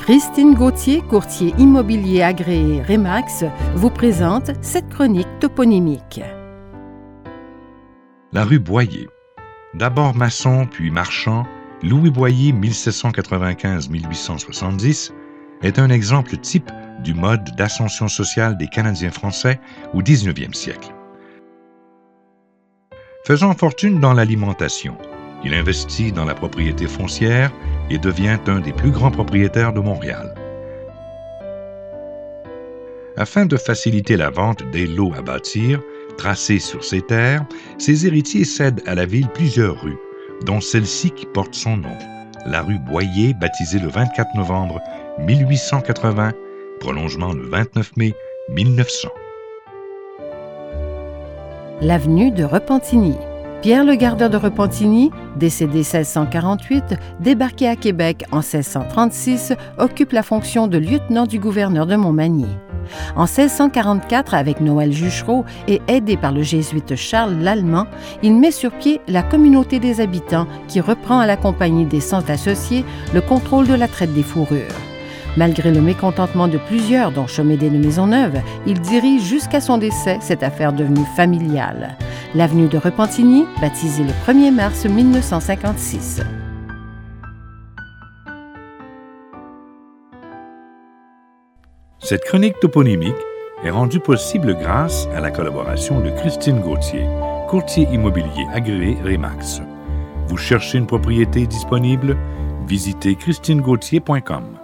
Christine Gauthier, courtier immobilier agréé Remax, vous présente cette chronique toponymique. La rue Boyer. D'abord maçon puis marchand, Louis Boyer 1795-1870 est un exemple type du mode d'ascension sociale des Canadiens français au 19e siècle. Faisant fortune dans l'alimentation, il investit dans la propriété foncière et devient un des plus grands propriétaires de Montréal. Afin de faciliter la vente des lots à bâtir, tracés sur ses terres, ses héritiers cèdent à la ville plusieurs rues, dont celle-ci qui porte son nom, la rue Boyer, baptisée le 24 novembre 1880, prolongement le 29 mai 1900. L'avenue de Repentigny. Pierre le gardeur de Repentigny, décédé 1648, débarqué à Québec en 1636, occupe la fonction de lieutenant du gouverneur de Montmagny. En 1644, avec Noël Juchereau et aidé par le jésuite Charles Lallemand, il met sur pied la communauté des habitants qui reprend à la compagnie des Sans associés le contrôle de la traite des fourrures. Malgré le mécontentement de plusieurs, dont Chomédé de Maisonneuve, il dirige jusqu'à son décès cette affaire devenue familiale. L'avenue de Repentigny, baptisée le 1er mars 1956. Cette chronique toponymique est rendue possible grâce à la collaboration de Christine Gauthier, courtier immobilier agréé Remax. Vous cherchez une propriété disponible? Visitez christinegauthier.com.